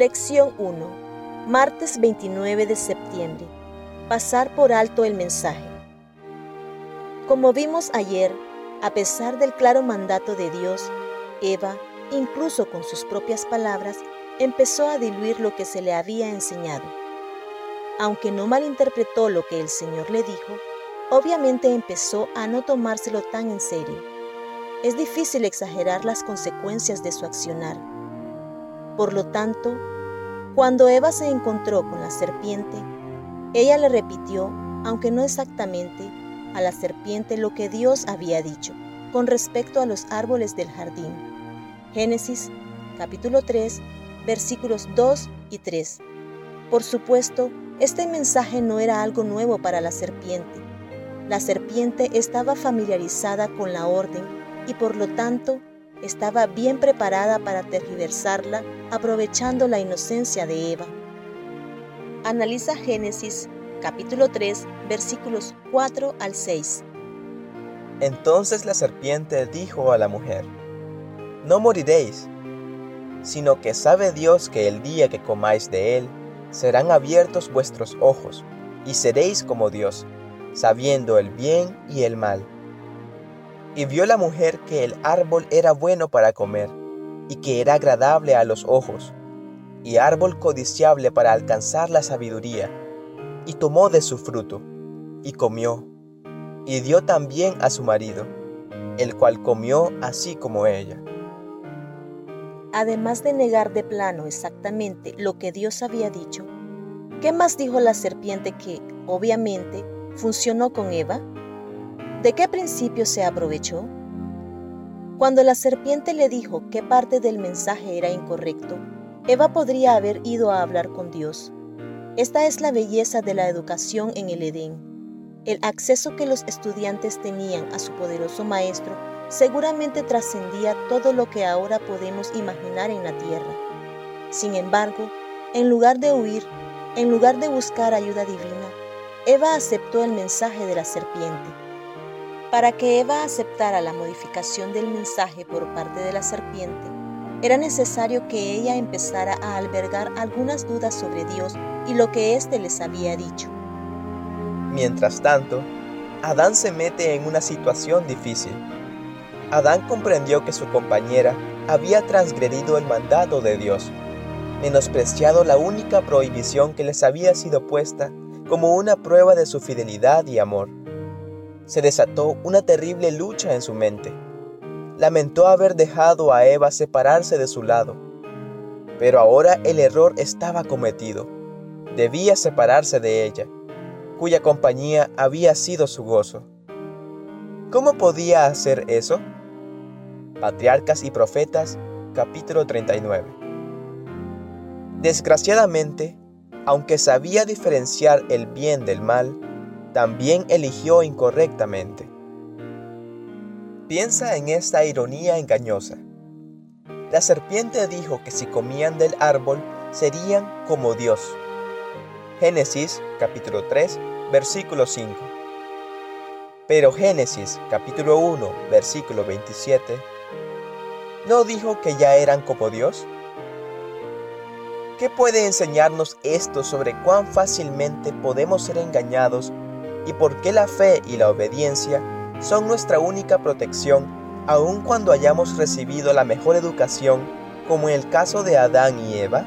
Lección 1. Martes 29 de septiembre. Pasar por alto el mensaje. Como vimos ayer, a pesar del claro mandato de Dios, Eva, incluso con sus propias palabras, empezó a diluir lo que se le había enseñado. Aunque no malinterpretó lo que el Señor le dijo, obviamente empezó a no tomárselo tan en serio. Es difícil exagerar las consecuencias de su accionar. Por lo tanto, cuando Eva se encontró con la serpiente, ella le repitió, aunque no exactamente, a la serpiente lo que Dios había dicho con respecto a los árboles del jardín. Génesis capítulo 3 versículos 2 y 3. Por supuesto, este mensaje no era algo nuevo para la serpiente. La serpiente estaba familiarizada con la orden y por lo tanto estaba bien preparada para tergiversarla aprovechando la inocencia de Eva. Analiza Génesis capítulo 3 versículos 4 al 6. Entonces la serpiente dijo a la mujer, No moriréis, sino que sabe Dios que el día que comáis de él, serán abiertos vuestros ojos, y seréis como Dios, sabiendo el bien y el mal. Y vio la mujer que el árbol era bueno para comer, y que era agradable a los ojos, y árbol codiciable para alcanzar la sabiduría, y tomó de su fruto, y comió, y dio también a su marido, el cual comió así como ella. Además de negar de plano exactamente lo que Dios había dicho, ¿qué más dijo la serpiente que, obviamente, funcionó con Eva? ¿De qué principio se aprovechó? Cuando la serpiente le dijo qué parte del mensaje era incorrecto, Eva podría haber ido a hablar con Dios. Esta es la belleza de la educación en el Edén el acceso que los estudiantes tenían a su poderoso maestro seguramente trascendía todo lo que ahora podemos imaginar en la tierra. Sin embargo, en lugar de huir, en lugar de buscar ayuda divina, Eva aceptó el mensaje de la serpiente. Para que Eva aceptara la modificación del mensaje por parte de la serpiente, era necesario que ella empezara a albergar algunas dudas sobre Dios y lo que éste les había dicho. Mientras tanto, Adán se mete en una situación difícil. Adán comprendió que su compañera había transgredido el mandato de Dios, menospreciado la única prohibición que les había sido puesta como una prueba de su fidelidad y amor. Se desató una terrible lucha en su mente. Lamentó haber dejado a Eva separarse de su lado, pero ahora el error estaba cometido. Debía separarse de ella cuya compañía había sido su gozo. ¿Cómo podía hacer eso? Patriarcas y Profetas, capítulo 39. Desgraciadamente, aunque sabía diferenciar el bien del mal, también eligió incorrectamente. Piensa en esta ironía engañosa. La serpiente dijo que si comían del árbol serían como Dios. Génesis capítulo 3 versículo 5. Pero Génesis capítulo 1, versículo 27, ¿no dijo que ya eran como Dios? ¿Qué puede enseñarnos esto sobre cuán fácilmente podemos ser engañados y por qué la fe y la obediencia son nuestra única protección aun cuando hayamos recibido la mejor educación como en el caso de Adán y Eva?